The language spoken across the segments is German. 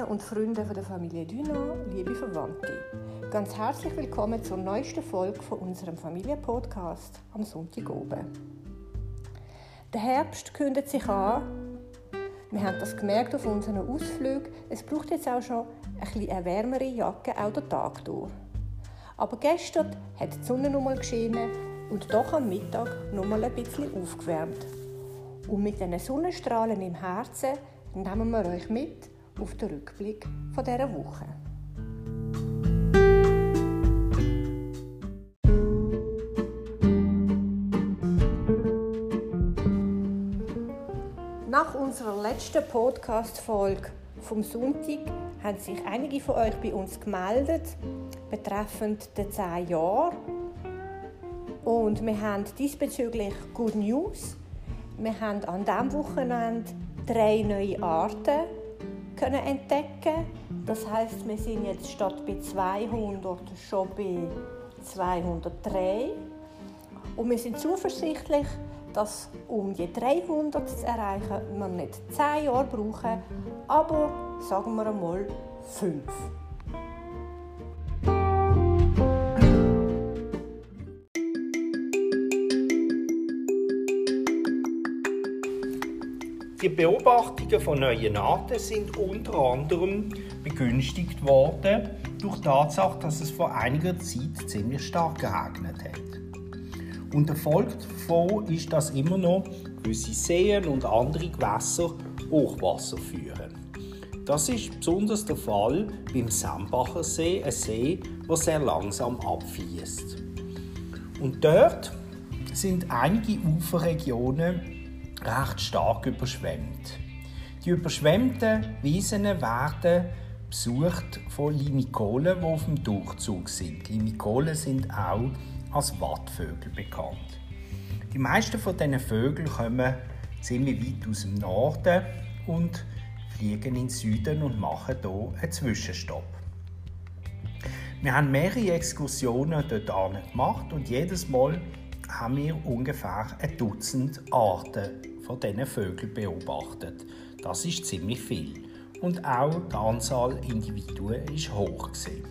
Freundinnen und Freunde der Familie Dünau, liebe Verwandte. Ganz herzlich willkommen zur neuesten Folge von unserem Familienpodcast am Sonntag oben. Der Herbst kündet sich an. Wir haben das gemerkt auf unseren Ausflügen. Es braucht jetzt auch schon ein bisschen eine wärmere Jacke, auch den Tag durch. Aber gestern hat die Sonne noch mal geschienen und doch am Mittag noch mal ein bisschen aufgewärmt. Und mit diesen Sonnenstrahlen im Herzen nehmen wir euch mit auf den Rückblick von dieser Woche. Nach unserer letzten Podcast-Folge vom Sonntag haben sich einige von euch bei uns gemeldet betreffend der 10 Jahre. Und wir haben diesbezüglich Good News. Wir haben an diesem Wochenende drei neue Arten können entdecken. Das heißt, wir sind jetzt statt bei 200 schon bei 203 und wir sind zuversichtlich, dass um die 300 zu erreichen, wir nicht 10 Jahre brauchen, aber sagen wir einmal 5. Die Beobachtungen von neuen Arten sind unter anderem begünstigt worden durch die Tatsache, dass es vor einiger Zeit ziemlich stark geregnet hat. Und der Folge davon ist, dass immer noch gewisse Seen und andere Gewässer Hochwasser führen. Das ist besonders der Fall beim Sembacher See, ein See, der sehr langsam abfließt. Und dort sind einige Uferregionen recht stark überschwemmt. Die überschwemmten Wiesen werden besucht von Limikolen, die auf dem Durchzug sind. Limikolen sind auch als Wattvögel bekannt. Die meisten von diesen Vögeln kommen ziemlich weit aus dem Norden und fliegen in den Süden und machen hier einen Zwischenstopp. Wir haben mehrere Exkursionen dort gemacht und jedes Mal haben wir ungefähr ein Dutzend Arten von diesen Vögeln beobachtet. Das ist ziemlich viel. Und auch die Anzahl Individuen ist hoch. Gewesen.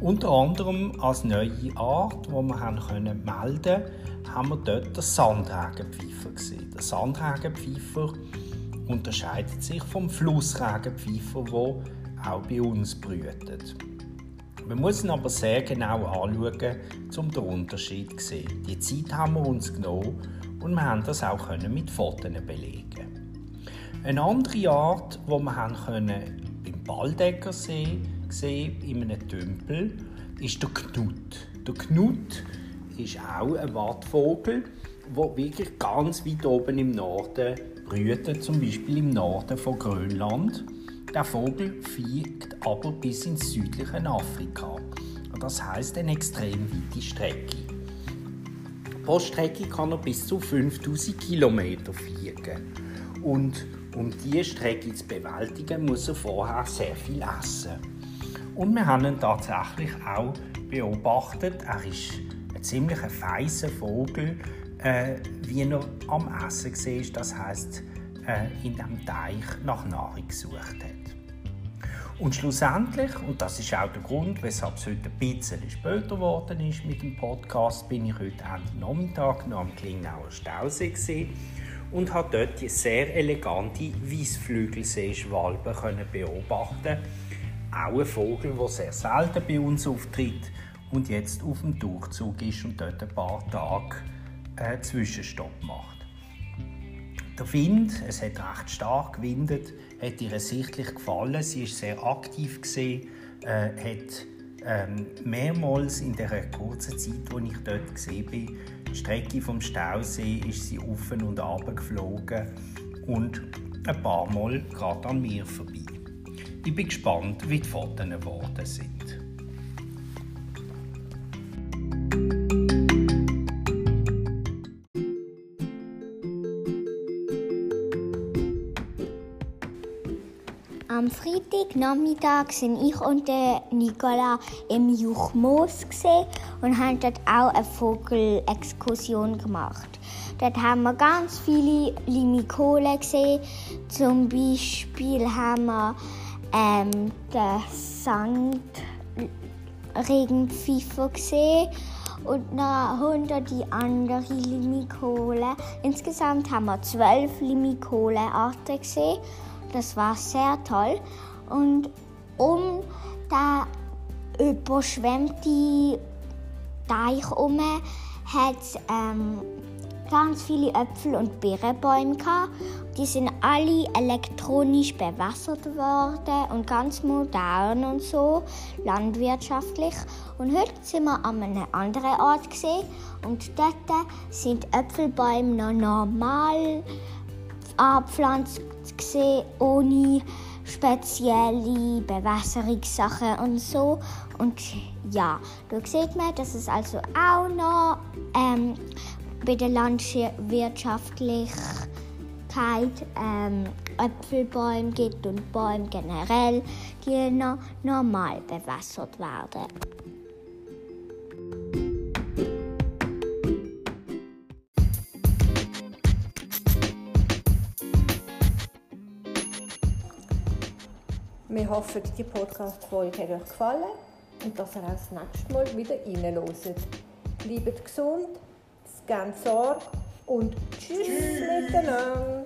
Unter anderem als neue Art, die wir haben können melden haben wir dort den Sandregenpfeifer gesehen. Der Sandregenpfeifer unterscheidet sich vom Flussregenpfeifer, der auch bei uns brütet. Wir müssen aber sehr genau anschauen, um den Unterschied zu sehen. Die Zeit haben wir uns genommen und wir haben das auch mit Fotos belegen. Eine andere Art, die wir haben können beim Baldeckersee sehen, in einem Tümpel, ist der Knut. Der Knut ist auch ein Wattvogel, der wirklich ganz weit oben im Norden brütet, zum Beispiel im Norden von Grönland. Der Vogel fliegt aber bis ins südliche Afrika. Das heißt eine extrem weite Strecke. Pro Strecke kann er bis zu 5000 Kilometer fliegen. Und um diese Strecke zu bewältigen, muss er vorher sehr viel essen. Und wir haben ihn tatsächlich auch beobachtet. Er ist ein ziemlich feiser Vogel, äh, wie er am Essen war. Das heißt, äh, in dem Teich nach Nahrung gesucht hat. Und schlussendlich, und das ist auch der Grund, weshalb es heute ein bisschen später geworden ist mit dem Podcast, bin ich heute Ende Nachmittag noch am Klingnauer Stausee gewesen und habe dort die sehr elegante Weissflügelseeschwalbe beobachten Auch ein Vogel, der sehr selten bei uns auftritt und jetzt auf dem Durchzug ist und dort ein paar Tage einen Zwischenstopp macht. Der Wind, es hat recht stark gewindet, hat ihr sichtlich gefallen. Sie ist sehr aktiv gesehen, äh, hat ähm, mehrmals in der kurzen Zeit, wo ich dort gesehen bin, die Strecke vom Stausee ist sie auf und ab geflogen und ein paar Mal gerade an mir vorbei. Ich bin gespannt, wie die Fotos geworden sind. Am Freitagnachmittag sind ich und Nicola im Juchmoos und haben dort auch eine Vogelexkursion gemacht. Dort haben wir ganz viele Limikolen gesehen. Zum Beispiel haben wir ähm, den Sandregenpfeifer gesehen und noch hunderte andere Limikolen. Insgesamt haben wir zwölf Limikolenarten gesehen. Das war sehr toll. Und um den überschwemmten Teich herum hat es ähm, ganz viele Äpfel- und Beerenbäume gehabt. Die sind alle elektronisch bewässert worden und ganz modern und so, landwirtschaftlich. Und heute sind wir an einem anderen Ort gesehen und dort sind Äpfelbäume noch normal angepflanzt gesehen, ohne spezielle Bewässerungssachen und so. Und ja, da sieht man, dass es also auch noch ähm, bei der Landwirtschaftlichkeit ähm, Äpfelbäume gibt und Bäume generell, die noch normal bewässert werden. Wir hoffen, die Podcast-Folge hat euch gefallen und dass ihr auch das nächste Mal wieder reinhört. Bleibt gesund, ganz Sorge und tschüss, tschüss. miteinander.